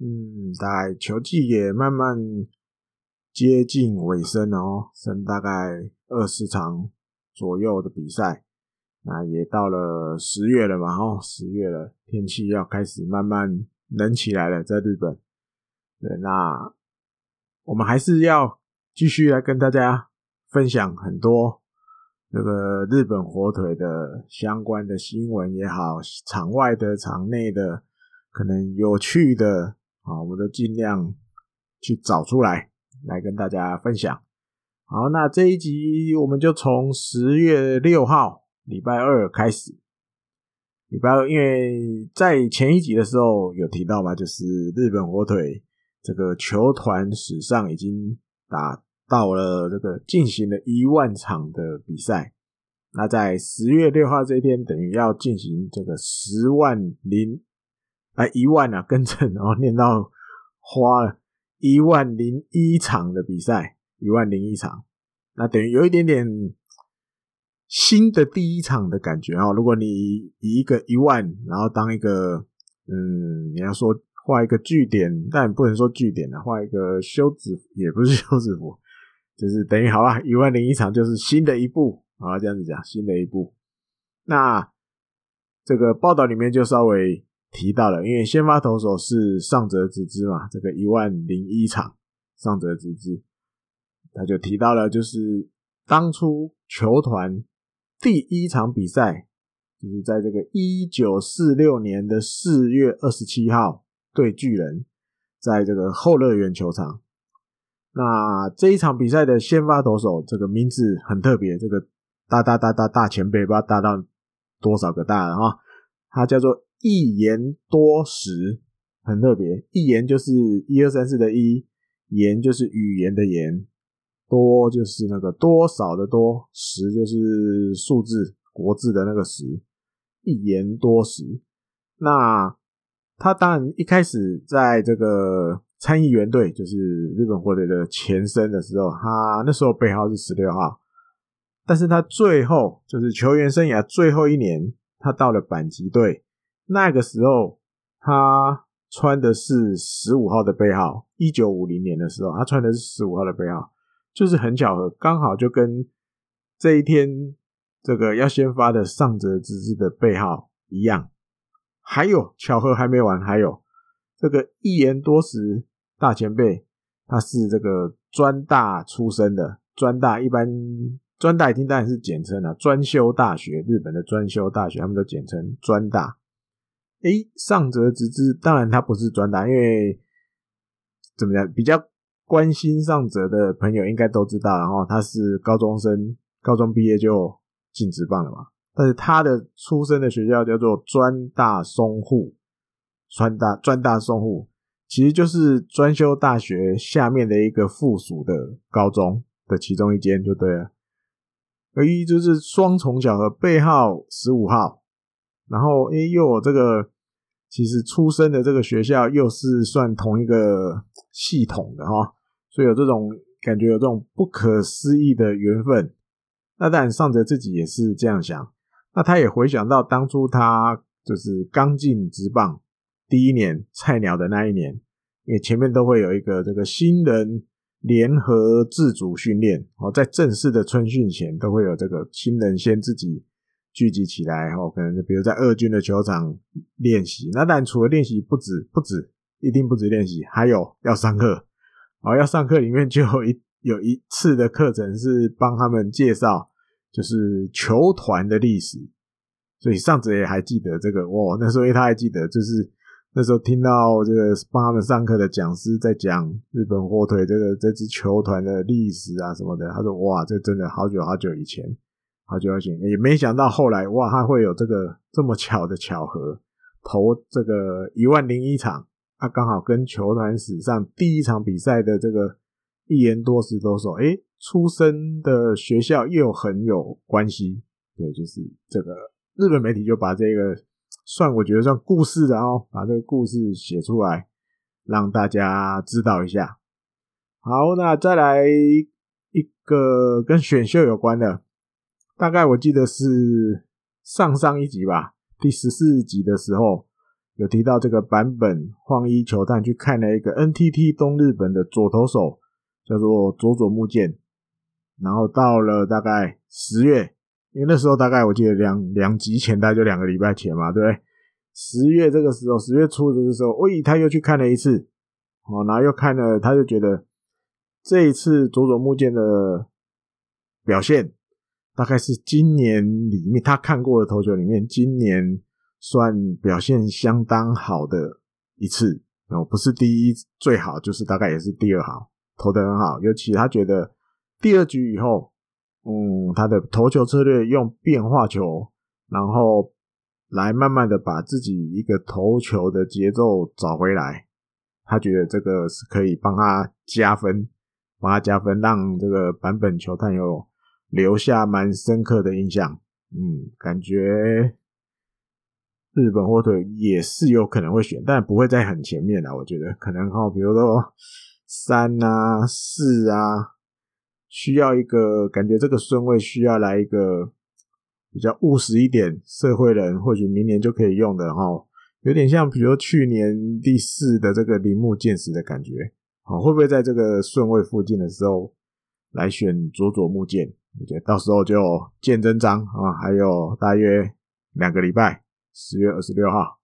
嗯，大概球季也慢慢接近尾声哦，剩大概二十场左右的比赛，那也到了十月了嘛，哦，十月了，天气要开始慢慢冷起来了，在日本。对，那我们还是要继续来跟大家分享很多这个日本火腿的相关的新闻也好，场外的、场内的，可能有趣的。好，我们都尽量去找出来，来跟大家分享。好，那这一集我们就从十月六号礼拜二开始。礼拜二，因为在前一集的时候有提到嘛，就是日本火腿这个球团史上已经打到了这个进行了一万场的比赛。那在十月六号这一天，等于要进行这个十万零。啊，一万啊，更正，然后念到花了一万零一场的比赛，一万零一场，那等于有一点点新的第一场的感觉啊。如果你以一个一万，然后当一个嗯，你要说画一个句点，但不能说句点啊，画一个休止，也不是 休止符，就是等于好吧，一万零一场就是新的一步啊，这样子讲，新的一步。那这个报道里面就稍微。提到了，因为先发投手是上泽直之嘛，这个一万零一场上泽直之，他就提到了，就是当初球团第一场比赛，就是在这个一九四六年的四月二十七号对巨人，在这个后乐园球场。那这一场比赛的先发投手，这个名字很特别，这个大大大大大前辈，不知道大到多少个大了啊，他叫做。一言多时，很特别。一言就是一二三四的一，言就是语言的言，多就是那个多少的多，时就是数字国字的那个时。一言多时，那他当然一开始在这个参议员队，就是日本火队的前身的时候，他那时候背号是十六号，但是他最后就是球员生涯最后一年，他到了板级队。那个时候，他穿的是十五号的背号。一九五零年的时候，他穿的是十五号的背号，就是很巧合，刚好就跟这一天这个要先发的上泽直之的背号一样。还有巧合还没完，还有这个一言多时大前辈，他是这个专大出身的，专大一般专大已经当然是简称了，专修大学，日本的专修大学，他们都简称专大。诶，上泽直之，当然他不是专大，因为怎么样，比较关心上泽的朋友应该都知道，然后他是高中生，高中毕业就进职棒了嘛。但是他的出身的学校叫做专大松户，专大专大松户，其实就是专修大学下面的一个附属的高中的其中一间就对了。而一就是双重巧合，背号十五号。然后，诶，又有这个，其实出生的这个学校又是算同一个系统的哈，所以有这种感觉，有这种不可思议的缘分。那当然，上泽自己也是这样想。那他也回想到当初他就是刚进职棒第一年菜鸟的那一年，因为前面都会有一个这个新人联合自主训练哦，在正式的春训前都会有这个新人先自己。聚集起来，哦，可能就比如在二军的球场练习。那当然除了练习，不止不止，一定不止练习，还有要上课。哦，要上课里面就有一有一次的课程是帮他们介绍，就是球团的历史。所以上泽也还记得这个，哇，那时候他还记得，就是那时候听到这个帮他们上课的讲师在讲日本火腿这个这支球团的历史啊什么的，他说哇，这真的好久好久以前。好久好久，也没想到后来哇，他会有这个这么巧的巧合，投这个一万零一场啊，刚好跟球团史上第一场比赛的这个一言多石投手，诶，出生的学校又很有关系。对，就是这个日本媒体就把这个算我觉得算故事，然后把这个故事写出来，让大家知道一下。好，那再来一个跟选秀有关的，大概我记得是上上一集吧，第十四集的时候有提到这个版本晃一球探去看了一个 NTT 东日本的左投手，叫做佐佐木健，然后到了大概十月，因为那时候大概我记得两两集前，大概就两个礼拜前嘛，对不对？十月这个时候，十月初的时候，喂，他又去看了一次，哦，然后又看了，他就觉得。这一次佐佐木健的表现，大概是今年里面他看过的投球里面，今年算表现相当好的一次哦，不是第一最好，就是大概也是第二好，投的很好。尤其他觉得第二局以后，嗯，他的投球策略用变化球，然后来慢慢的把自己一个投球的节奏找回来，他觉得这个是可以帮他加分。帮他加分，让这个版本球探有留下蛮深刻的印象。嗯，感觉日本火腿也是有可能会选，但不会在很前面啦。我觉得可能哈，比如说三啊、四啊，需要一个感觉这个顺位需要来一个比较务实一点社会人，或许明年就可以用的哈。有点像比如去年第四的这个铃木健士的感觉。好，会不会在这个顺位附近的时候来选佐佐木健？我觉得到时候就见真章啊！还有大约两个礼拜，十月二十六号。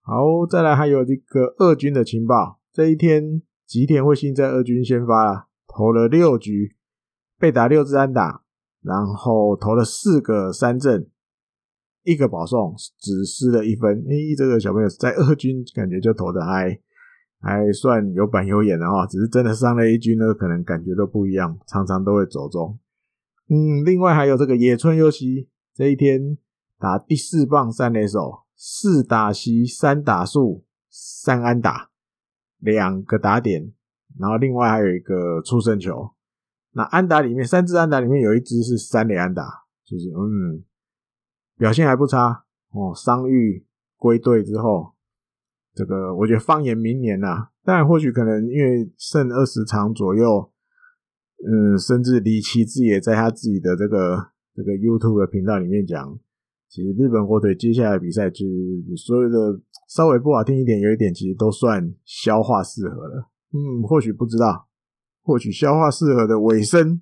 好，再来还有这个二军的情报。这一天吉田惠信在二军先发了，投了六局，被打六支安打，然后投了四个三振，一个保送，只失了一分。诶，这个小朋友在二军感觉就投的还。还算有板有眼的哈，只是真的上了一军呢，可能感觉都不一样，常常都会走中。嗯，另外还有这个野村优希，这一天打第四棒三垒手，四打席三打数三安打，两个打点，然后另外还有一个触身球。那安打里面三支安打里面有一支是三垒安打，就是嗯，表现还不差哦。伤愈归队之后。这个我觉得放眼明年呐、啊，当然或许可能因为剩二十场左右，嗯，甚至李奇志也在他自己的这个这个 YouTube 的频道里面讲，其实日本火腿接下来比赛就是所有的稍微不好听一点，有一点其实都算消化适合了。嗯，或许不知道，或许消化适合的尾声，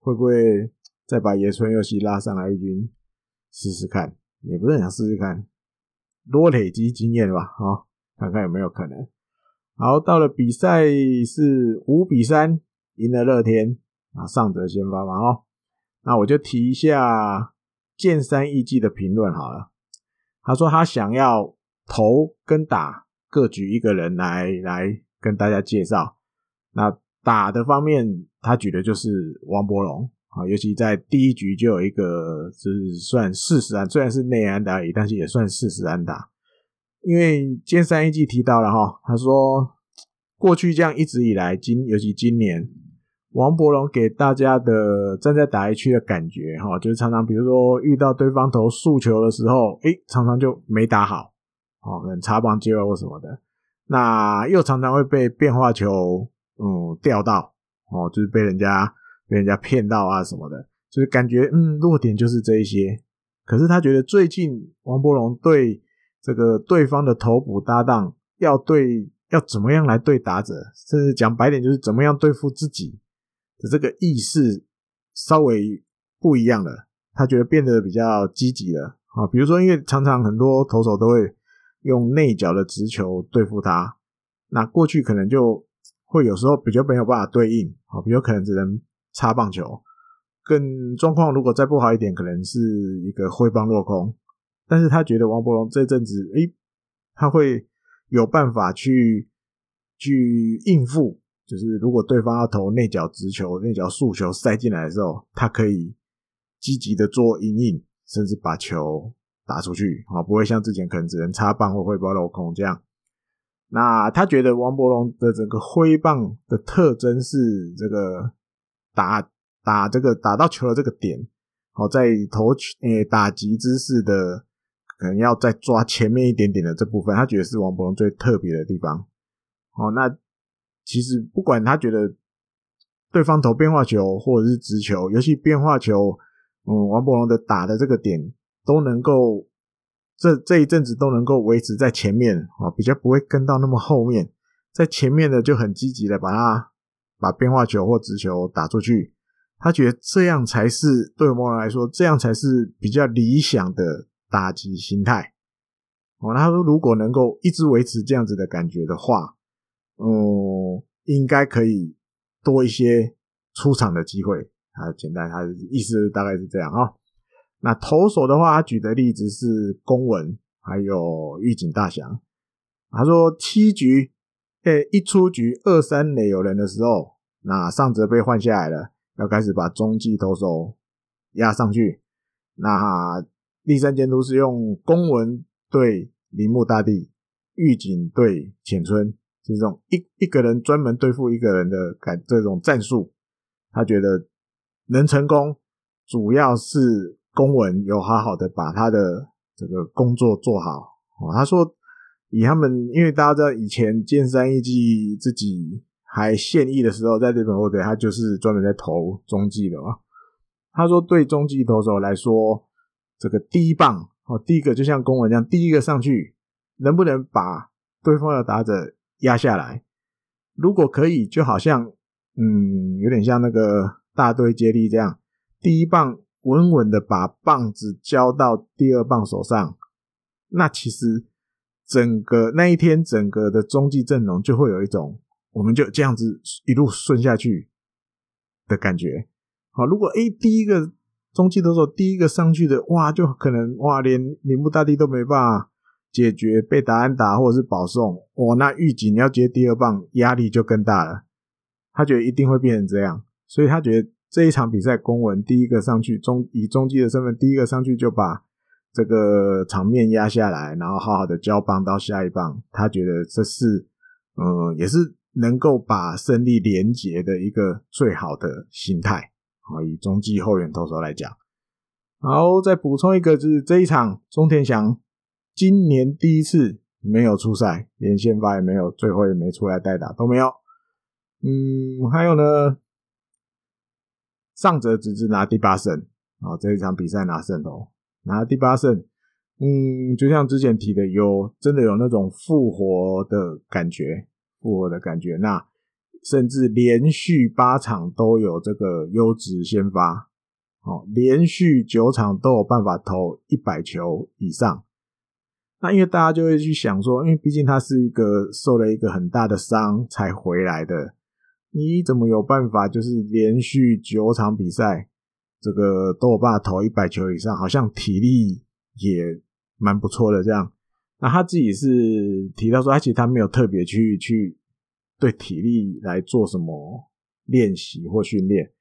会不会再把野村佑希拉上来一军试试看？也不是很想试试看，多累积经验吧，好。看看有没有可能。好，到了比赛是五比三赢了乐天啊，上泽先发嘛哦。那我就提一下剑山义纪的评论好了。他说他想要投跟打各举一个人来来跟大家介绍。那打的方面，他举的就是王柏融啊，尤其在第一局就有一个就是算四十安，虽然是内安打而已，但是也算四十安打。因为剑山义纪提到了哈，他说过去这样一直以来，今尤其今年，王柏融给大家的站在打一区的感觉哈，就是常常比如说遇到对方投速球的时候，诶，常常就没打好，哦，可能插棒接外或什么的，那又常常会被变化球嗯钓到，哦，就是被人家被人家骗到啊什么的，就是感觉嗯弱点就是这一些。可是他觉得最近王柏融对这个对方的投捕搭档要对要怎么样来对打者，甚至讲白点就是怎么样对付自己的这个意识稍微不一样了，他觉得变得比较积极了啊。比如说，因为常常很多投手都会用内角的直球对付他，那过去可能就会有时候比较没有办法对应啊，比较可能只能插棒球，更状况如果再不好一点，可能是一个挥棒落空。但是他觉得王柏融这阵子，诶，他会有办法去去应付，就是如果对方要投内角直球、内角速球塞进来的时候，他可以积极的做阴影，甚至把球打出去，啊，不会像之前可能只能插棒或挥棒漏空这样。那他觉得王柏融的整个挥棒的特征是这个打打这个打到球的这个点，好，在投球诶打击姿势的可能要再抓前面一点点的这部分，他觉得是王柏融最特别的地方。好，那其实不管他觉得对方投变化球或者是直球，尤其变化球，嗯，王柏融的打的这个点都能够。这这一阵子都能够维持在前面啊，比较不会跟到那么后面，在前面的就很积极的把它把变化球或直球打出去。他觉得这样才是对某人来说，这样才是比较理想的打击心态。哦，他说如果能够一直维持这样子的感觉的话，嗯，应该可以多一些出场的机会。啊，简单，他意思大概是这样啊。那投手的话，他举的例子是公文，还有玉井大翔。他说七局，诶，一出局二三垒有人的时候，那上泽被换下来了，要开始把中继投手压上去。那立山监督是用公文对铃木大地，玉井对浅村，这种一一个人专门对付一个人的感这种战术，他觉得能成功，主要是。公文有好好的把他的这个工作做好哦。他说，以他们，因为大家知道以前建三一季自己还现役的时候，在日本火腿他就是专门在投中继的嘛。他说，对中继投手来说，这个第一棒哦，第一个就像公文这样，第一个上去能不能把对方的打者压下来？如果可以，就好像嗯，有点像那个大队接力这样，第一棒。稳稳的把棒子交到第二棒手上，那其实整个那一天整个的中继阵容就会有一种，我们就这样子一路顺下去的感觉。好，如果诶第一个中继的时候第一个上去的，哇，就可能哇连铃木大地都没办法解决被打安打或者是保送，哇，那预警要接第二棒压力就更大了。他觉得一定会变成这样，所以他觉得。这一场比赛，公文第一个上去，中以中继的身份第一个上去就把这个场面压下来，然后好好的交棒到下一棒。他觉得这是，嗯，也是能够把胜利连结的一个最好的心态。好，以中继后援投手来讲，好，再补充一个，就是这一场中田翔今年第一次没有出赛，连先发也没有，最后也没出来代打，都没有。嗯，还有呢？上泽直之拿第八胜，啊，这一场比赛拿胜哦，拿第八胜，嗯，就像之前提的，有真的有那种复活的感觉，复活的感觉，那甚至连续八场都有这个优质先发，哦，连续九场都有办法投一百球以上，那因为大家就会去想说，因为毕竟他是一个受了一个很大的伤才回来的。你怎么有办法？就是连续九场比赛，这个都有办法投一百球以上，好像体力也蛮不错的这样。那他自己是提到说，他其实他没有特别去去对体力来做什么练习或训练，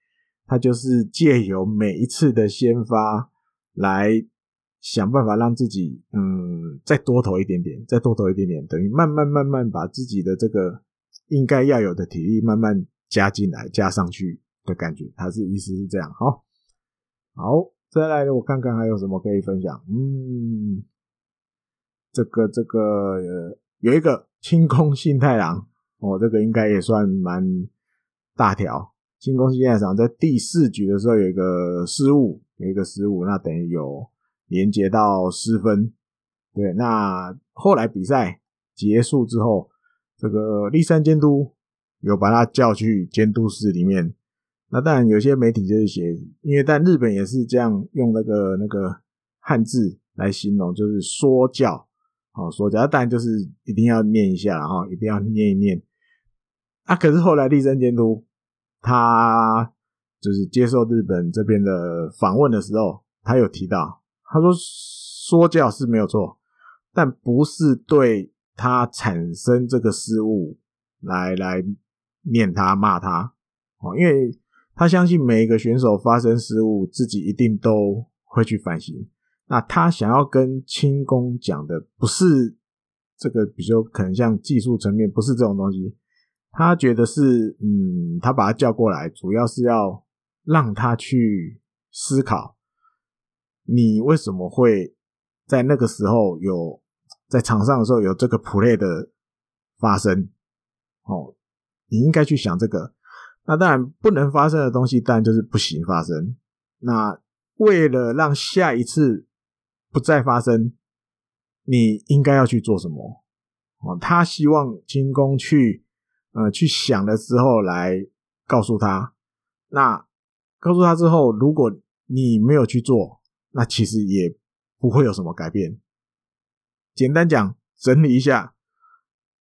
他就是借由每一次的先发来想办法让自己嗯再多投一点点，再多投一点点，等于慢慢慢慢把自己的这个。应该要有的体力慢慢加进来，加上去的感觉，他是意思是这样。好，好，再来，我看看还有什么可以分享。嗯，这个这个呃，有一个清宫信太郎哦，这个应该也算蛮大条。清宫幸太郎在第四局的时候有一个失误，有一个失误，那等于有连接到失分。对，那后来比赛结束之后。这个立山监督有把他叫去监督室里面，那当然有些媒体就是写，因为但日本也是这样用那个那个汉字来形容，就是说教，哦说教，当然就是一定要念一下然后，一定要念一念。啊，可是后来立山监督他就是接受日本这边的访问的时候，他有提到，他说说教是没有错，但不是对。他产生这个失误，来来念他骂他哦，因为他相信每一个选手发生失误，自己一定都会去反省。那他想要跟清宫讲的，不是这个比较可能像技术层面，不是这种东西。他觉得是，嗯，他把他叫过来，主要是要让他去思考，你为什么会在那个时候有在场上的时候有这个 play 的发生？哦，你应该去想这个。那当然不能发生的东西，当然就是不行发生。那为了让下一次不再发生，你应该要去做什么？哦，他希望清宫去，呃，去想的时候来告诉他。那告诉他之后，如果你没有去做，那其实也不会有什么改变。简单讲，整理一下，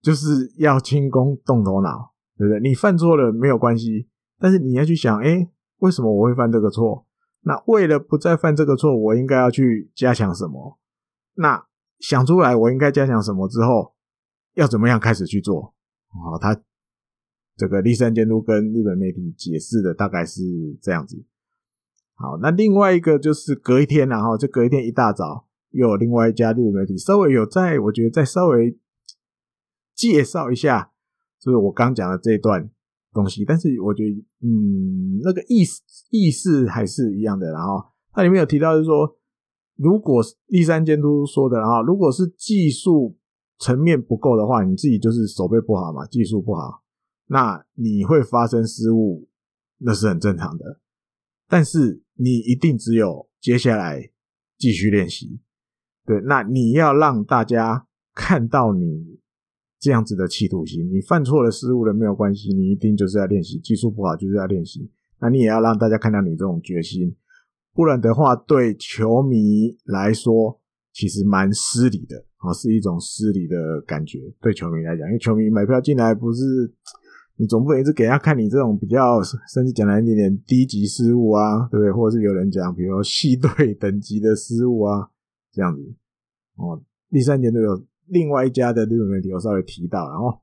就是要清宫动头脑。对不对？你犯错了没有关系，但是你要去想，诶，为什么我会犯这个错？那为了不再犯这个错，我应该要去加强什么？那想出来我应该加强什么之后，要怎么样开始去做？好，他这个立山监督跟日本媒体解释的大概是这样子。好，那另外一个就是隔一天，然后就隔一天一大早，又有另外一家日本媒体稍微有在，我觉得再稍微介绍一下。就是我刚讲的这一段东西，但是我觉得，嗯，那个意思意思还是一样的。然后它里面有提到，就是说，如果栗山监督说的，然后如果是技术层面不够的话，你自己就是手背不好嘛，技术不好，那你会发生失误，那是很正常的。但是你一定只有接下来继续练习，对，那你要让大家看到你。这样子的企图心，你犯错了、失误了没有关系，你一定就是要练习，技术不好就是要练习。那你也要让大家看到你这种决心，不然的话，对球迷来说其实蛮失礼的啊，是一种失礼的感觉。对球迷来讲，因为球迷买票进来不是你总不能一直给他看你这种比较，甚至讲来一点点低级失误啊，对不对？或者是有人讲，比如说系队等级的失误啊，这样子哦。第三点都有。另外一家的日本媒体我稍微提到，然后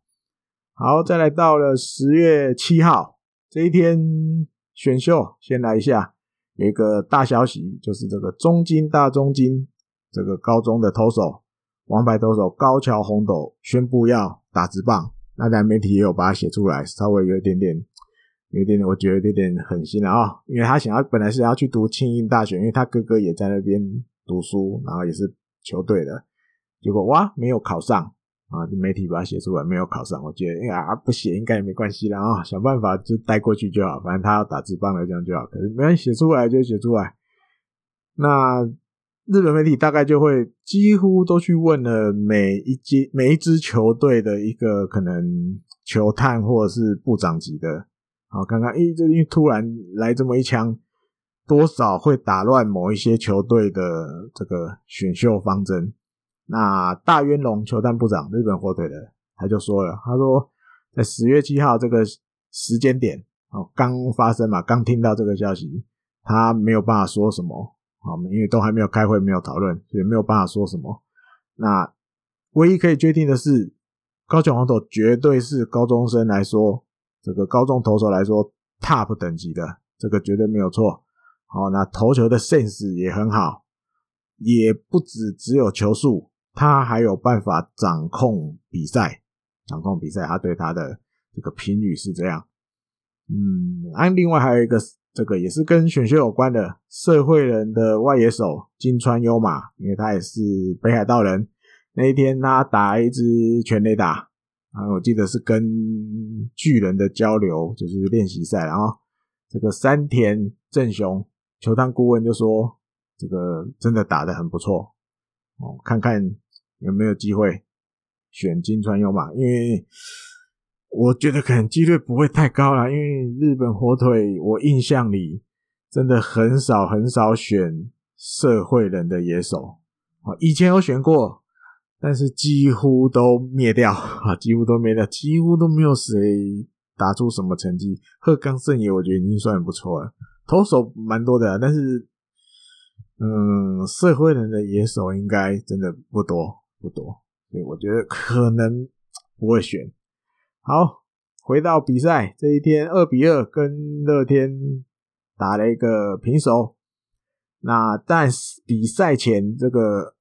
好，再来到了十月七号这一天选秀，先来一下，有一个大消息，就是这个中京大中京这个高中的投手，王牌投手高桥红斗宣布要打直棒，那台媒体也有把它写出来，稍微有一点点，有一点点，我觉得有点点狠心了啊，因为他想要本来是要去读庆应大学，因为他哥哥也在那边读书，然后也是球队的。结果哇，没有考上啊！媒体把它写出来，没有考上。我觉得，哎呀，不写应该也没关系啦啊，想办法就带过去就好，反正他要打字棒了，这样就好。可是没人写出来就写出来。那日本媒体大概就会几乎都去问了每一支每一支球队的一个可能球探或者是部长级的，好看看，诶，这因为突然来这么一枪，多少会打乱某一些球队的这个选秀方针。那大渊龙球探部长，日本火腿的，他就说了，他说在十月七号这个时间点，哦，刚发生嘛，刚听到这个消息，他没有办法说什么，好，因为都还没有开会，没有讨论，所以没有办法说什么。那唯一可以确定的是，高桥宏斗绝对是高中生来说，这个高中投手来说 top 等级的，这个绝对没有错。好，那投球的 sense 也很好，也不止只有球速。他还有办法掌控比赛，掌控比赛，他对他的这个评语是这样。嗯，啊，另外还有一个，这个也是跟选秀有关的，社会人的外野手金川优马，因为他也是北海道人。那一天他打一支全垒打，啊，我记得是跟巨人的交流，就是练习赛，然后这个山田正雄球探顾问就说，这个真的打得很不错。哦，看看有没有机会选金川优马，因为我觉得可能几率不会太高啦，因为日本火腿，我印象里真的很少很少选社会人的野手。啊，以前有选过，但是几乎都灭掉 啊，几乎都灭掉，几乎都没有谁打出什么成绩。鹤冈胜也，我觉得已经算不错了，投手蛮多的，但是。嗯，社会人的野手应该真的不多不多，所以我觉得可能不会选。好，回到比赛这一天，二比二跟乐天打了一个平手。那但比赛前，这个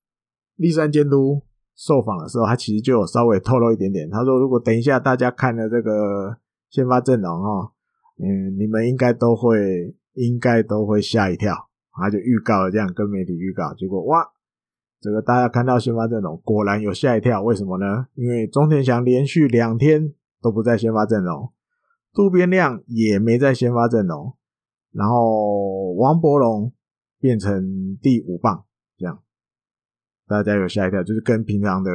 立山监督受访的时候，他其实就有稍微透露一点点。他说，如果等一下大家看了这个先发阵容哈，嗯，你们应该都会应该都会吓一跳。他就预告了这样跟媒体预告，结果哇，这个大家看到先发阵容，果然有吓一跳。为什么呢？因为钟田祥连续两天都不在先发阵容，渡边亮也没在先发阵容，然后王柏融变成第五棒，这样大家有吓一跳，就是跟平常的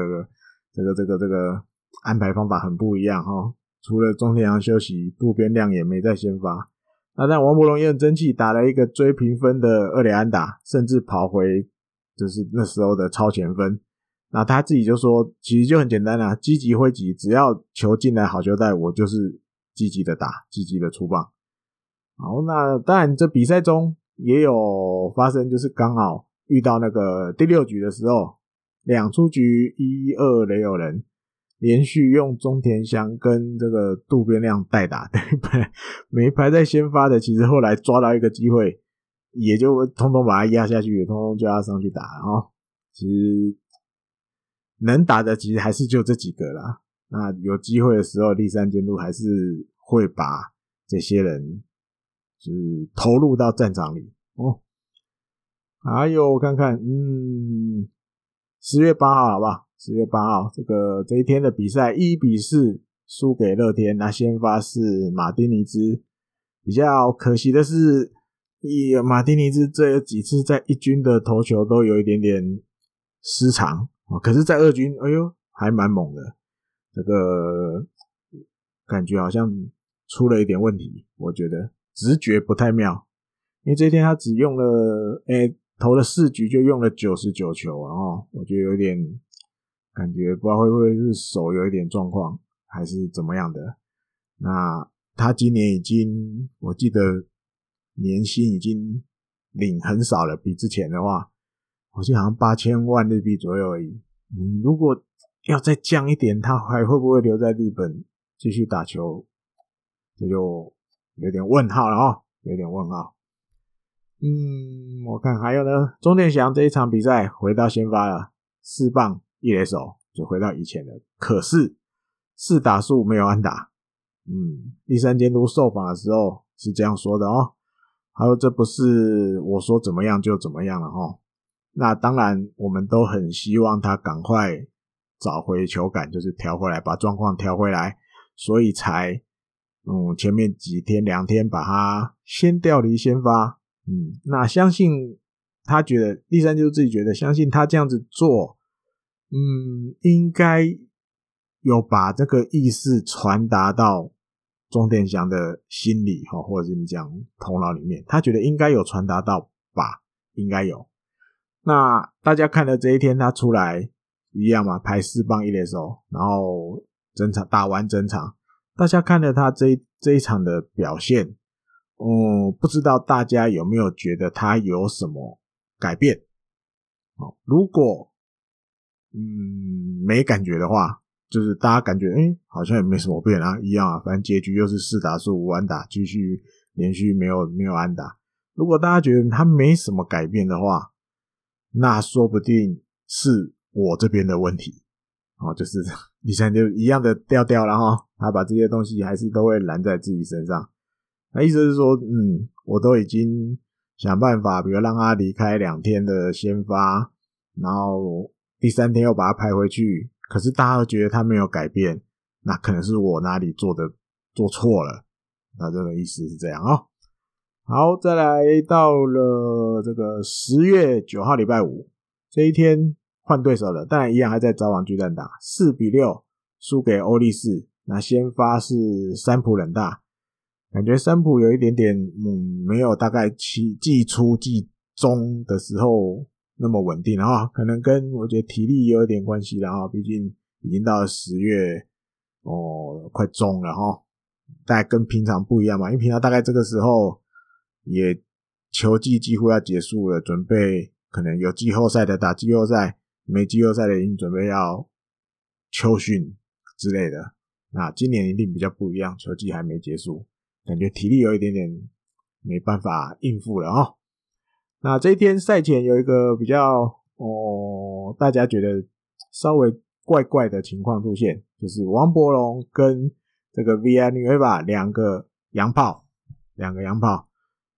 这个这个这个安排方法很不一样哈。除了钟田祥休息，渡边亮也没在先发。那但王柏融也很争气，打了一个追平分的二垒安打，甚至跑回就是那时候的超前分。那他自己就说，其实就很简单啦，积极挥击，只要球进来好球带，我就是积极的打，积极的出棒。好，那当然这比赛中也有发生，就是刚好遇到那个第六局的时候，两出局一二垒有人。连续用中田翔跟这个渡边亮代打，对，不对没排在先发的，其实后来抓到一个机会，也就通通把他压下去，通通叫他上去打啊。其实能打的其实还是就这几个啦。那有机会的时候，立山监督还是会把这些人就是投入到战场里哦。还有我看看，嗯，十月八号，好不好？十月八号，这个这一天的比赛一比四输给乐天，那先发是马丁尼兹。比较可惜的是，以马丁尼兹这几次在一军的投球都有一点点失常哦，可是，在二军，哎呦，还蛮猛的。这个感觉好像出了一点问题，我觉得直觉不太妙。因为这一天他只用了，哎，投了四局就用了九十九球啊，我觉得有点。感觉不知道会不会是手有一点状况，还是怎么样的。那他今年已经，我记得年薪已经领很少了，比之前的话，好像好像八千万日币左右而已。你如果要再降一点，他还会不会留在日本继续打球？这就有点问号了哦，有点问号。嗯，我看还有呢，钟田翔这一场比赛回到先发了，四棒。一垒手就回到以前的，可是四打数没有安打。嗯，第三监督受访的时候是这样说的哦。他说：“这不是我说怎么样就怎么样了哦。”那当然，我们都很希望他赶快找回球感，就是调回来，把状况调回来，所以才嗯前面几天两天把他先调离先发。嗯，那相信他觉得立三就是自己觉得，相信他这样子做。嗯，应该有把这个意思传达到钟殿祥的心里哈，或者是你讲头脑里面，他觉得应该有传达到吧，应该有。那大家看了这一天他出来一样嘛，排四棒一垒手，然后整场打完整场，大家看了他这这一场的表现，嗯，不知道大家有没有觉得他有什么改变？哦，如果。嗯，没感觉的话，就是大家感觉，哎、好像也没什么变啊，一样啊，反正结局又是四打数五安打，继续连续没有没有安打。如果大家觉得他没什么改变的话，那说不定是我这边的问题。哦，就是 你看就一样的调调了哈，他把这些东西还是都会揽在自己身上。那意思是说，嗯，我都已经想办法，比如让他离开两天的先发，然后。第三天又把他排回去，可是大家都觉得他没有改变，那可能是我哪里做的做错了。那这个意思是这样哦。好，再来到了这个十月九号礼拜五这一天换对手了，当然一样还在早晚巨蛋打，四比六输给欧力士。那先发是三浦稔大，感觉三浦有一点点嗯，没有大概季季初季中的时候。那么稳定，然后可能跟我觉得体力有一点关系，然后毕竟已经到了十月哦，快中了哈，大概跟平常不一样嘛，因为平常大概这个时候也球季几乎要结束了，准备可能有季后赛的打季后赛，没季后赛的已经准备要秋训之类的。那今年一定比较不一样，球季还没结束，感觉体力有一点点没办法应付了哦。那这一天赛前有一个比较哦，大家觉得稍微怪怪的情况出现，就是王柏融跟这个 vr neva 两个洋炮，两个洋炮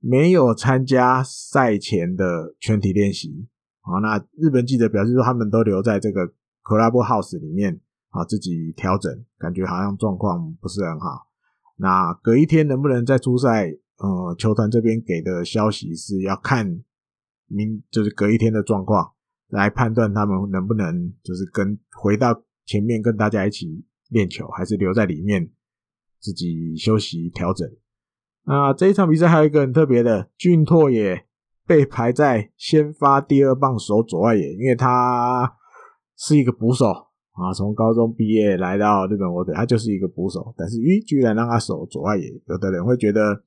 没有参加赛前的全体练习。好，那日本记者表示说，他们都留在这个 Clubhouse 里面啊，自己调整，感觉好像状况不是很好。那隔一天能不能再出赛？呃，球团这边给的消息是要看明，就是隔一天的状况来判断他们能不能就是跟回到前面跟大家一起练球，还是留在里面自己休息调整。那这一场比赛还有一个很特别的，俊拓也被排在先发第二棒守左外野，因为他是一个捕手。啊，从高中毕业来到日本火腿，他就是一个捕手，但是咦，居然让他守左外野，有的人会觉得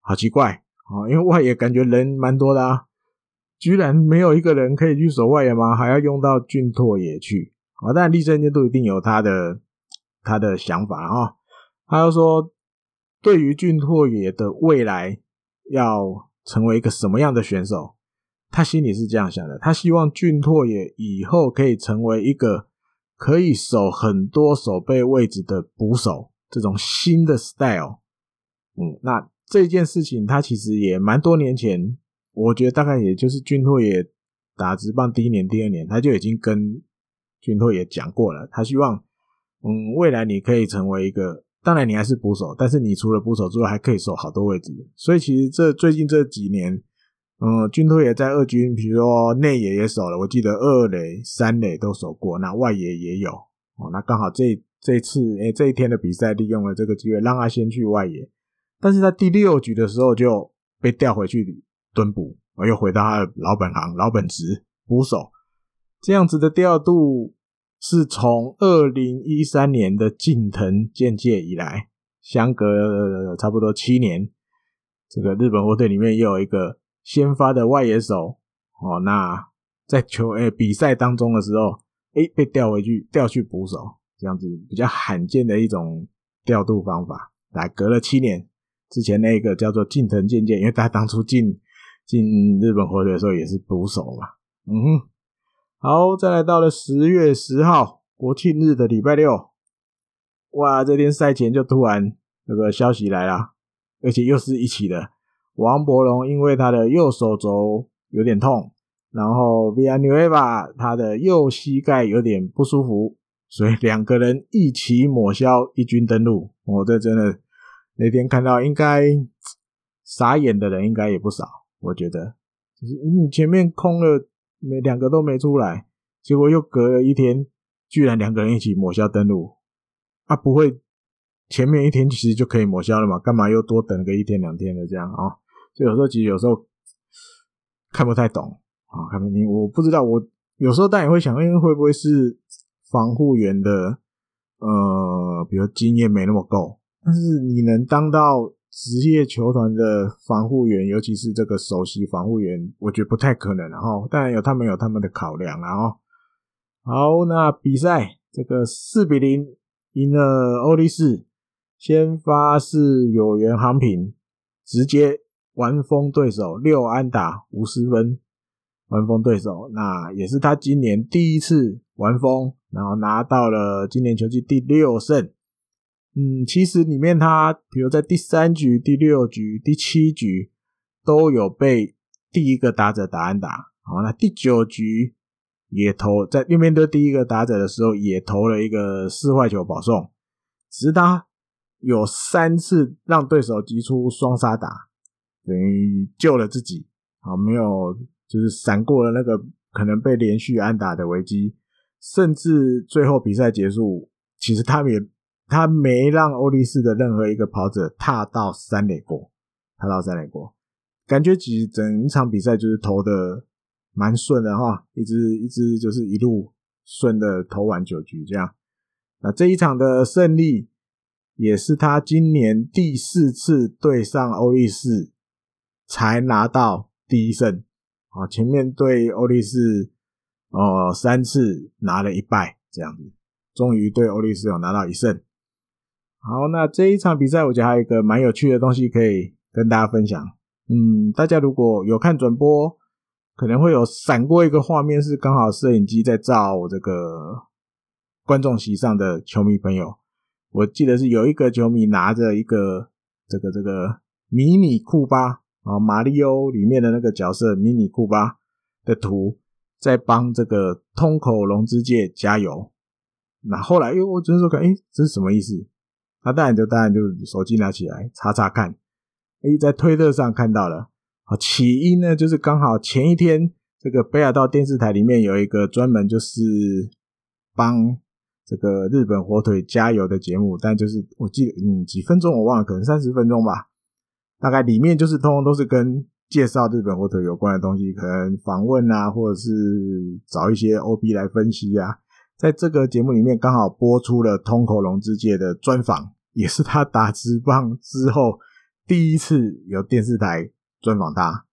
好奇怪啊，因为外野感觉人蛮多的啊，居然没有一个人可以去守外野吗？还要用到俊拓也去啊？但，立正监督一定有他的他的想法啊，他又说，对于俊拓也的未来要成为一个什么样的选手，他心里是这样想的，他希望俊拓也以后可以成为一个。可以守很多守备位置的捕手，这种新的 style，嗯，那这件事情他其实也蛮多年前，我觉得大概也就是俊拓也打职棒第一年、第二年，他就已经跟俊拓也讲过了，他希望，嗯，未来你可以成为一个，当然你还是捕手，但是你除了捕手之外，还可以守好多位置，所以其实这最近这几年。嗯，俊拓也在二军，比如说内野也守了，我记得二垒、三垒都守过，那外野也有哦。那刚好这这次，诶，这一天的比赛利用了这个机会，让他先去外野，但是在第六局的时候就被调回去蹲捕，又回到他的老本行、老本职捕手。这样子的调度是从二零一三年的近藤健介以来，相隔差不多七年，这个日本火腿里面又有一个。先发的外野手哦，那在球诶、比赛当中的时候，诶、被调回去调去捕手，这样子比较罕见的一种调度方法。来，隔了七年，之前那个叫做近藤健介，因为他当初进进日本火腿的时候也是捕手嘛。嗯哼，好，再来到了十月十号国庆日的礼拜六，哇，这天赛前就突然那个消息来了，而且又是一起的。王柏融因为他的右手肘有点痛，然后 v i a n u e v a 他的右膝盖有点不舒服，所以两个人一起抹消一军登陆。我、哦、这真的那天看到，应该傻眼的人应该也不少。我觉得，就是你前面空了，没两个都没出来，结果又隔了一天，居然两个人一起抹消登录，啊，不会前面一天其实就可以抹消了嘛？干嘛又多等个一天两天的这样啊？哦就有时候其实有时候看不太懂啊，看不清。我不知道，我有时候但也会想，因为会不会是防护员的呃，比如经验没那么够？但是你能当到职业球团的防护员，尤其是这个首席防护员，我觉得不太可能。然后当然有他们有他们的考量。然后好，那比赛这个四比零赢了欧力士，先发是有缘航平，直接。完封对手六安打五十分，完封对手，那也是他今年第一次完封，然后拿到了今年球季第六胜。嗯，其实里面他，比如在第三局、第六局、第七局都有被第一个打者打安打。好，那第九局也投，在面对第一个打者的时候也投了一个四坏球保送，只是他有三次让对手击出双杀打。等于救了自己，啊，没有就是闪过了那个可能被连续安打的危机，甚至最后比赛结束，其实他们也他没让欧力士的任何一个跑者踏到三垒过，踏到三垒过，感觉其实整场比赛就是投的蛮顺的哈，一直一直就是一路顺的投完九局这样，那这一场的胜利也是他今年第四次对上欧力士。才拿到第一胜啊！前面对欧力士，哦，三次拿了一败，这样子，终于对欧力士有拿到一胜。好，那这一场比赛，我觉得还有一个蛮有趣的东西可以跟大家分享。嗯，大家如果有看转播，可能会有闪过一个画面，是刚好摄影机在照这个观众席上的球迷朋友。我记得是有一个球迷拿着一个这个这个迷你库巴啊，马里奥里面的那个角色迷你库巴的图，在帮这个通口龙之介加油。那后来，又我只是说看，诶，这是什么意思？那当然就当然就手机拿起来查查看，诶，在推特上看到了。啊，起因呢，就是刚好前一天，这个北海道电视台里面有一个专门就是帮这个日本火腿加油的节目，但就是我记得，嗯，几分钟我忘了，可能三十分钟吧。大概里面就是通通都是跟介绍日本火腿有关的东西，可能访问啊，或者是找一些 OB 来分析啊。在这个节目里面，刚好播出了通口龙之介的专访，也是他打职棒之后第一次有电视台。专访他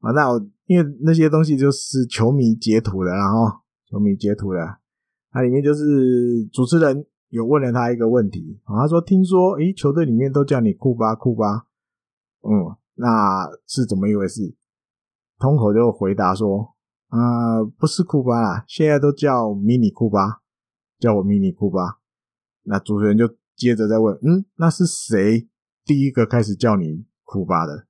啊，那我因为那些东西就是球迷截图的，然后球迷截图的，它里面就是主持人有问了他一个问题啊，他说：“听说诶，球队里面都叫你库巴库巴，嗯，那是怎么一回事？”通口就回答说：“啊、不是库巴啦，现在都叫迷你库巴，叫我迷你库巴。”那主持人就接着再问：“嗯，那是谁第一个开始叫你库巴的？”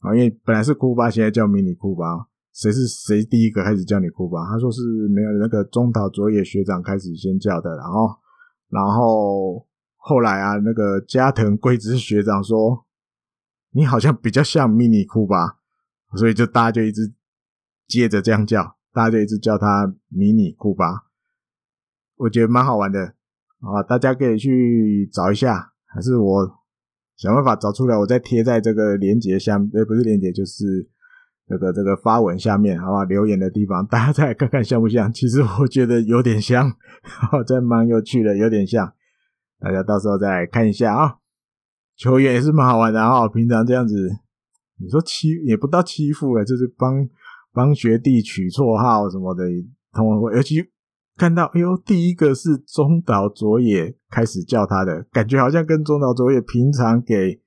啊，因为本来是库巴，现在叫迷你库巴，谁是谁第一个开始叫你库巴？他说是没有那个中岛卓也学长开始先叫的，然后，然后后来啊，那个加藤贵之学长说你好像比较像迷你库巴，所以就大家就一直接着这样叫，大家就一直叫他迷你库巴，我觉得蛮好玩的啊，大家可以去找一下，还是我。想办法找出来，我再贴在这个链接下面，不是链接，就是这个这个发文下面，好吧？留言的地方，大家再看看像不像？其实我觉得有点像，真蛮有趣的，有点像。大家到时候再看一下啊。球员也是蛮好玩的啊，平常这样子，你说欺也不到欺负了，就是帮帮学弟取绰号什么的，同学会尤其。看到，哎呦，第一个是中岛卓也开始叫他的，感觉好像跟中岛卓也平常给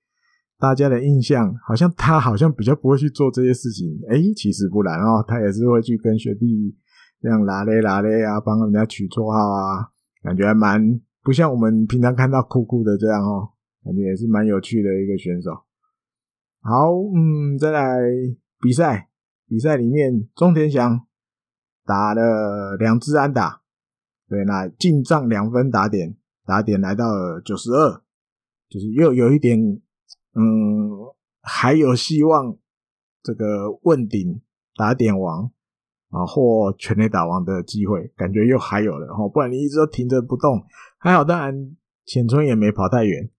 大家的印象，好像他好像比较不会去做这些事情。哎，其实不然哦，他也是会去跟学弟这样拉咧拉咧啊，帮人家取绰号啊，感觉还蛮不像我们平常看到酷酷的这样哦，感觉也是蛮有趣的一个选手。好，嗯，再来比赛，比赛里面中田翔打了两支安打。对，那进账两分打点，打点来到九十二，就是又有一点，嗯，还有希望这个问鼎打点王啊或全垒打王的机会，感觉又还有了。哈，不然你一直都停着不动，还好，当然浅村也没跑太远，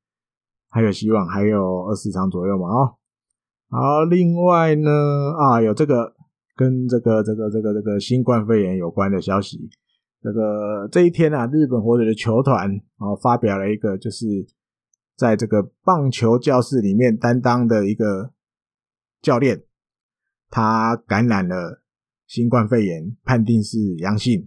还有希望，还有二十场左右嘛，哦，好，另外呢，啊，有这个跟这个这个这个这个新冠肺炎有关的消息。这个这一天啊，日本火腿的球团啊发表了一个，就是在这个棒球教室里面担当的一个教练，他感染了新冠肺炎，判定是阳性，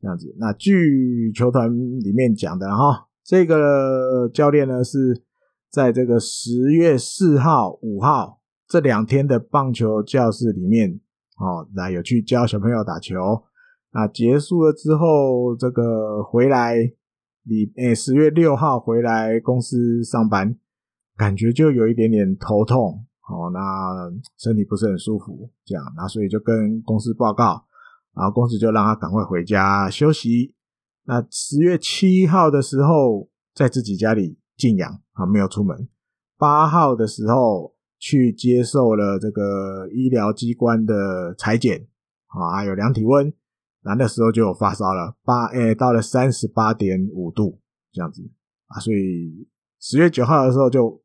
这样子。那据球团里面讲的哈，这个教练呢是在这个十月四号、五号这两天的棒球教室里面，哦，那有去教小朋友打球。啊，结束了之后，这个回来，你诶，十月六号回来公司上班，感觉就有一点点头痛，哦，那身体不是很舒服，这样，那所以就跟公司报告，然后公司就让他赶快回家休息。那十月七号的时候，在自己家里静养，啊，没有出门。八号的时候去接受了这个医疗机关的裁剪，啊，还有量体温。那那时候就有发烧了，八诶、到了三十八点五度这样子啊，所以十月九号的时候就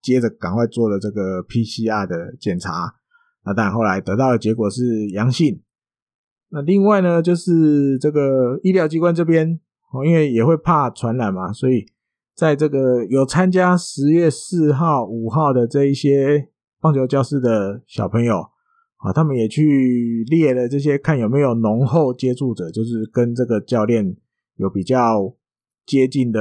接着赶快做了这个 PCR 的检查，那但后来得到的结果是阳性。那另外呢，就是这个医疗机关这边哦，因为也会怕传染嘛，所以在这个有参加十月四号、五号的这一些棒球教室的小朋友。啊，他们也去列了这些，看有没有浓厚接触者，就是跟这个教练有比较接近的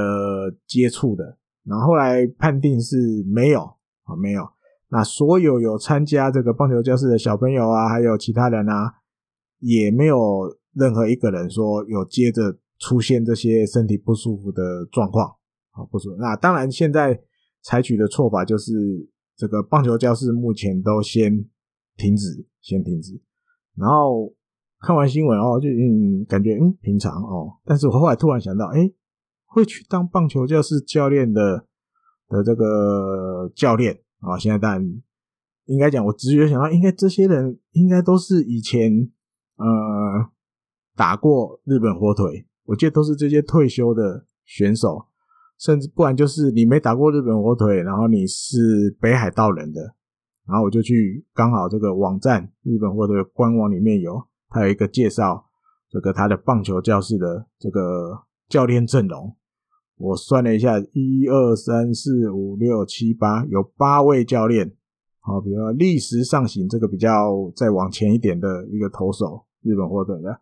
接触的。然后后来判定是没有啊，没有。那所有有参加这个棒球教室的小朋友啊，还有其他人啊，也没有任何一个人说有接着出现这些身体不舒服的状况啊，不舒服。那当然，现在采取的错法就是这个棒球教室目前都先停止，先停止。然后看完新闻哦，就嗯，感觉嗯平常哦，但是我后来突然想到，诶，会去当棒球教室教练的的这个教练。啊，现在当然应该讲，我直觉想到，应该这些人应该都是以前呃打过日本火腿，我记得都是这些退休的选手，甚至不然就是你没打过日本火腿，然后你是北海道人的，然后我就去刚好这个网站日本火腿官网里面有，他有一个介绍这个他的棒球教室的这个教练阵容。我算了一下，一二三四五六七八，有八位教练。好，比如说历时上行这个比较再往前一点的一个投手，日本火腿的，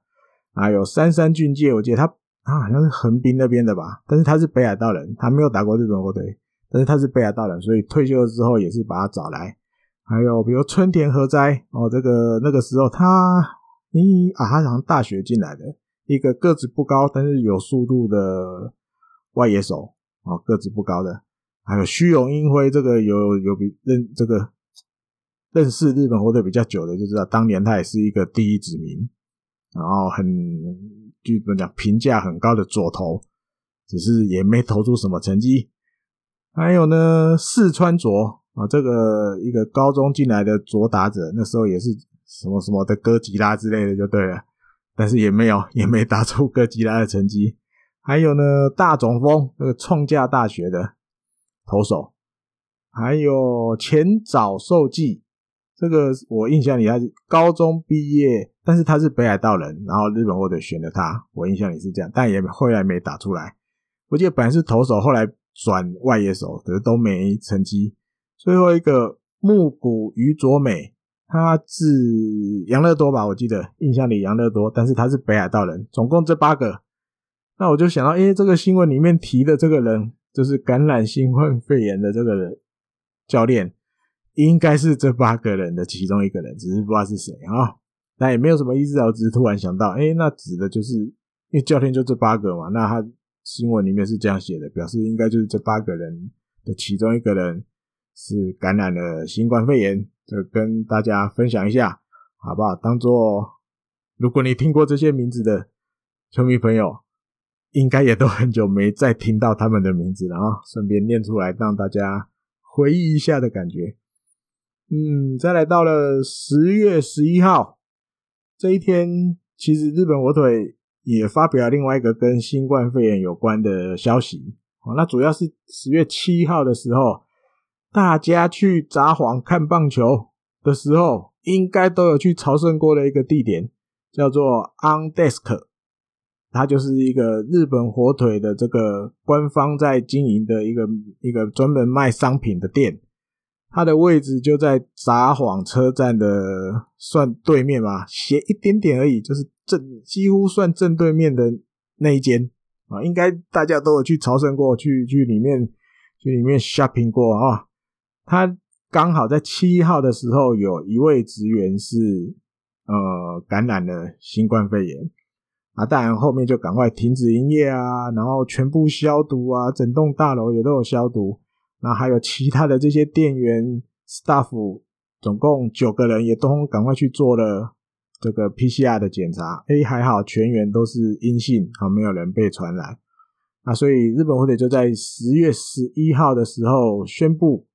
还有杉山俊介，我记得他啊好像是横滨那边的吧，但是他是北海道人，他没有打过日本火腿，但是他是北海道人，所以退休了之后也是把他找来。还有比如春田和哉，哦，这个那个时候他，咦啊，他好像大学进来的，一个个子不高，但是有速度的。外野手哦，个子不高的，还有虚荣英辉，这个有有比认这个认识日本火腿比较久的就知道，当年他也是一个第一指名，然后很基本讲评价很高的左投，只是也没投出什么成绩。还有呢，四川卓啊，这个一个高中进来的左打者，那时候也是什么什么的哥吉拉之类的就对了，但是也没有 也没打出哥吉拉的成绩。还有呢，大冢丰那个创价大学的投手，还有前早寿纪，这个我印象里他是高中毕业，但是他是北海道人，然后日本火腿选了他，我印象里是这样，但也后来没打出来。我记得本来是投手，后来转外野手，可是都没成绩。最后一个木谷于佐美，他是养乐多吧？我记得印象里养乐多，但是他是北海道人。总共这八个。那我就想到，诶，这个新闻里面提的这个人，就是感染新冠肺炎的这个人教练，应该是这八个人的其中一个人，只是不知道是谁啊。那也没有什么意思啊，我只是突然想到，诶，那指的就是，因为教练就这八个嘛，那他新闻里面是这样写的，表示应该就是这八个人的其中一个人是感染了新冠肺炎，就跟大家分享一下，好不好？当做如果你听过这些名字的球迷朋友。应该也都很久没再听到他们的名字了啊！顺便念出来，让大家回忆一下的感觉。嗯，再来到了十月十一号这一天，其实日本火腿也发表了另外一个跟新冠肺炎有关的消息。哦，那主要是十月七号的时候，大家去札幌看棒球的时候，应该都有去朝圣过的一个地点，叫做 On Desk。它就是一个日本火腿的这个官方在经营的一个一个专门卖商品的店，它的位置就在札幌车站的算对面吧，斜一点点而已，就是正几乎算正对面的那一间啊，应该大家都有去朝圣过去去里面去里面 shopping 过啊。他刚好在七号的时候，有一位职员是呃感染了新冠肺炎。啊，当然后面就赶快停止营业啊，然后全部消毒啊，整栋大楼也都有消毒。那还有其他的这些店员 staff，总共九个人也都赶快去做了这个 PCR 的检查。诶，还好全员都是阴性，好，没有人被传染。啊，所以日本火腿就在十月十一号的时候宣布，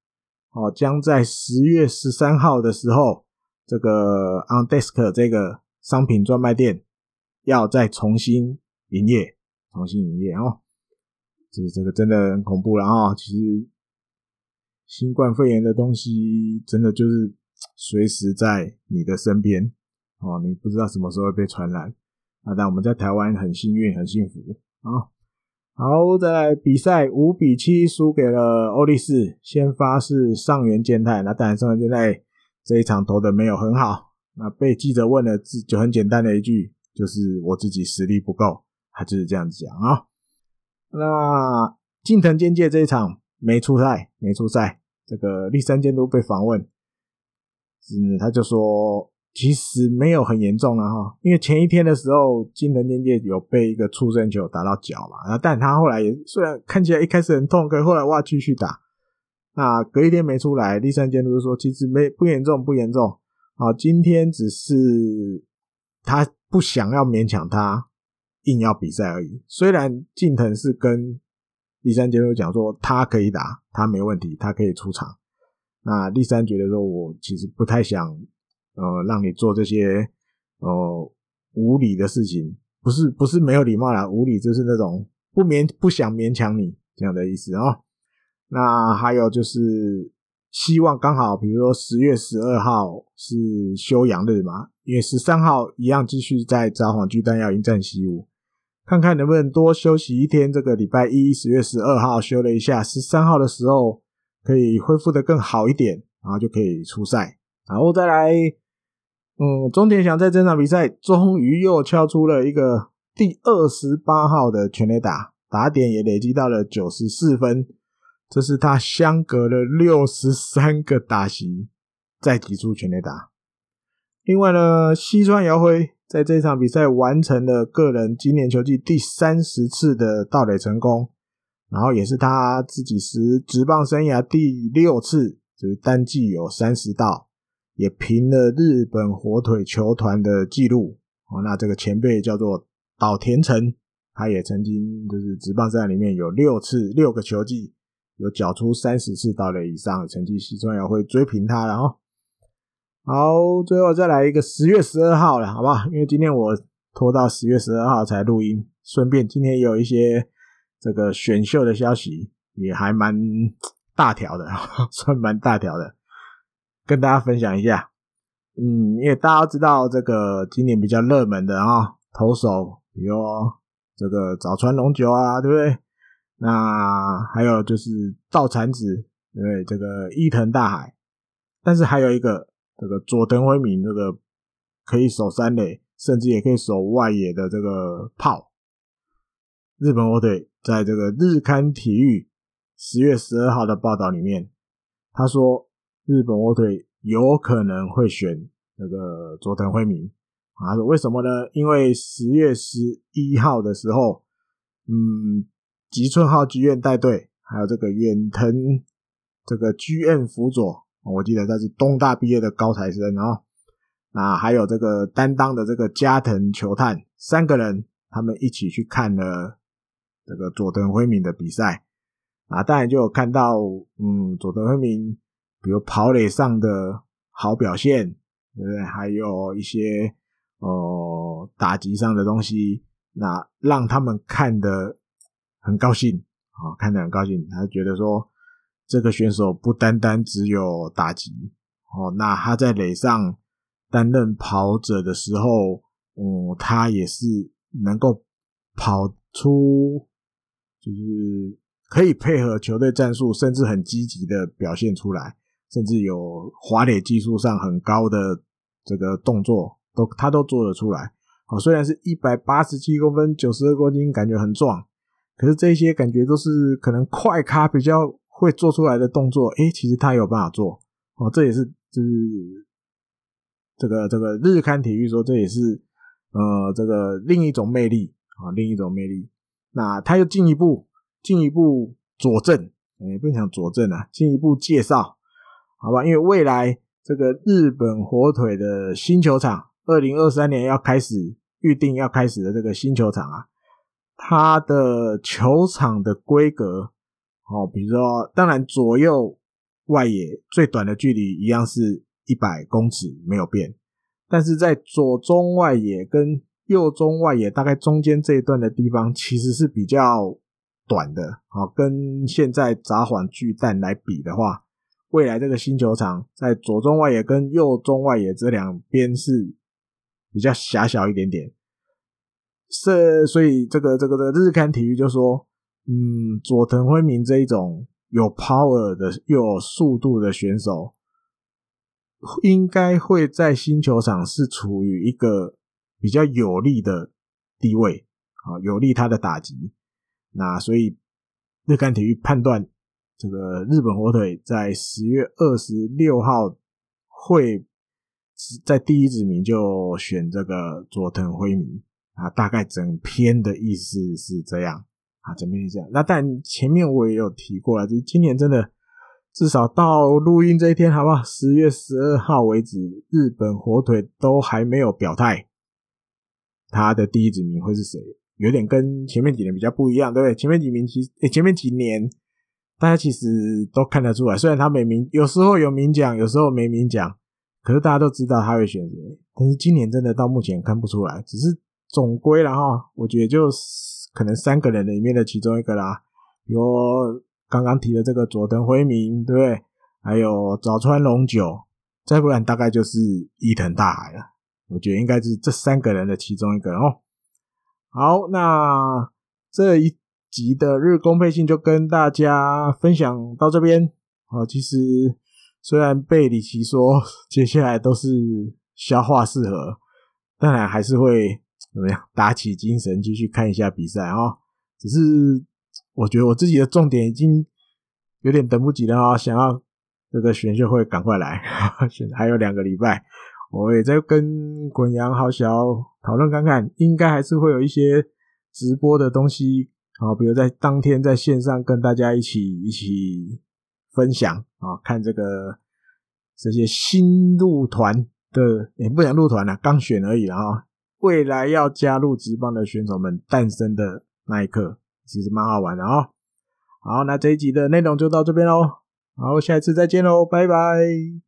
哦，将在十月十三号的时候，这个 On Desk 这个商品专卖店。要再重新营业，重新营业哦，这这个真的很恐怖了啊！其实新冠肺炎的东西真的就是 随时在你的身边哦，你不知道什么时候会被传染啊。但我们在台湾很幸运，很幸福啊。好，再来比赛五比七输给了欧力士，先发是上原健太，那当然上原健太这一场投的没有很好，那被记者问了就很简单的一句。就是我自己实力不够，他就是这样子讲啊。那近藤健介这一场没出赛，没出赛，这个立山监督被访问，嗯，他就说其实没有很严重了哈，因为前一天的时候，近藤健介有被一个触身球打到脚嘛，然后但他后来也虽然看起来一开始很痛，可是后来哇继续打，那隔一天没出来，立山监督就说其实没不严重不严重，啊，今天只是他不想要勉强他硬要比赛而已，虽然近藤是跟。立山监督讲说，他可以打，他没问题，他可以出场。那第三觉得说，我其实不太想，呃，让你做这些，呃，无理的事情，不是不是没有礼貌啦，无理就是那种不勉不想勉强你这样的意思啊、哦。那还有就是希望刚好，比如说十月十二号是休养日嘛，因为十三号一样继续在札幌巨蛋要迎战西武。看看能不能多休息一天。这个礼拜一，十月十二号休了一下，十三号的时候可以恢复的更好一点，然后就可以出赛。然后再来，嗯，中田翔在这场比赛终于又敲出了一个第二十八号的全垒打，打点也累积到了九十四分，这是他相隔了六十三个打席再击出全垒打。另外呢，西川遥辉。在这场比赛完成了个人今年球季第三十次的盗垒成功，然后也是他自己职职棒生涯第六次，就是单季有三十盗，也平了日本火腿球团的纪录。哦，那这个前辈叫做岛田诚，他也曾经就是职棒赛里面有六次六个球季有缴出三十次盗垒以上的成绩，西川遥会追平他了哦。好，最后再来一个十月十二号了，好不好？因为今天我拖到十月十二号才录音，顺便今天也有一些这个选秀的消息，也还蛮大条的，算蛮大条的，跟大家分享一下。嗯，因为大家知道这个今年比较热门的啊投手，比如这个早川龙九啊，对不对？那还有就是稻产子，对不对？这个伊藤大海，但是还有一个。这个佐藤辉明，这个可以守三垒，甚至也可以守外野的这个炮。日本火腿在这个日刊体育十月十二号的报道里面，他说日本火腿有可能会选那个佐藤辉明。啊为什么呢？因为十月十一号的时候，嗯，吉村浩剧院带队，还有这个远藤这个 GM 辅佐。我记得他是东大毕业的高材生啊，那还有这个担当的这个加藤球探，三个人他们一起去看了这个佐藤辉明的比赛啊，当然就有看到，嗯，佐藤辉明比如跑垒上的好表现，对不对？还有一些呃打击上的东西，那让他们看得很高兴啊，看得很高兴，他觉得说。这个选手不单单只有打击哦，那他在垒上担任跑者的时候，嗯，他也是能够跑出，就是可以配合球队战术，甚至很积极的表现出来，甚至有滑垒技术上很高的这个动作，都他都做得出来。哦，虽然是一百八十七公分，九十二公斤，感觉很壮，可是这些感觉都是可能快咖比较。会做出来的动作，诶，其实他有办法做哦，这也是就是这个这个日刊体育说，这也是呃这个另一种魅力啊，另一种魅力。那他又进一步进一步佐证，诶，不想佐证啊，进一步介绍，好吧？因为未来这个日本火腿的新球场，二零二三年要开始预定要开始的这个新球场啊，它的球场的规格。哦，比如说，当然左右外野最短的距离一样是一百公尺没有变，但是在左中外野跟右中外野大概中间这一段的地方其实是比较短的。好，跟现在札幌巨蛋来比的话，未来这个新球场在左中外野跟右中外野这两边是比较狭小一点点，是所以这个这个这个日刊体育就说。嗯，佐藤辉明这一种有 power 的又有速度的选手，应该会在新球场是处于一个比较有利的地位啊，有利他的打击。那所以日刊体育判断这个日本火腿在十月二十六号会在第一指名就选这个佐藤辉明啊，大概整篇的意思是这样啊，整篇是这样。那但前面我也有提过了，就是今年真的至少到录音这一天，好不好？十月十二号为止，日本火腿都还没有表态，他的第一指名会是谁？有点跟前面几年比较不一样，对不对？前面几名其实，诶，前面几年。大家其实都看得出来，虽然他没名，有时候有名讲，有时候没名讲，可是大家都知道他会选谁。但是今年真的到目前看不出来，只是总归了哈，我觉得就可能三个人里面的其中一个啦，比如刚刚提的这个佐藤辉明，对不对？还有早川龙九，再不然大概就是伊藤大海了。我觉得应该是这三个人的其中一个哦。好，那这一。集的日工配信就跟大家分享到这边啊。其实虽然贝里奇说 接下来都是消化适合，当然还是会怎么样 打起精神继续看一下比赛啊。只是我觉得我自己的重点已经有点等不及了啊，想要这个选秀会赶快来，选还有两个礼拜，我也在跟滚羊豪小讨论看看，应该还是会有一些直播的东西。好，比如在当天在线上跟大家一起一起分享啊，看这个这些新入团的，也不想入团了，刚选而已啊。未来要加入职棒的选手们诞生的那一刻，其实蛮好玩的哦。好，那这一集的内容就到这边喽，好，下一次再见喽，拜拜。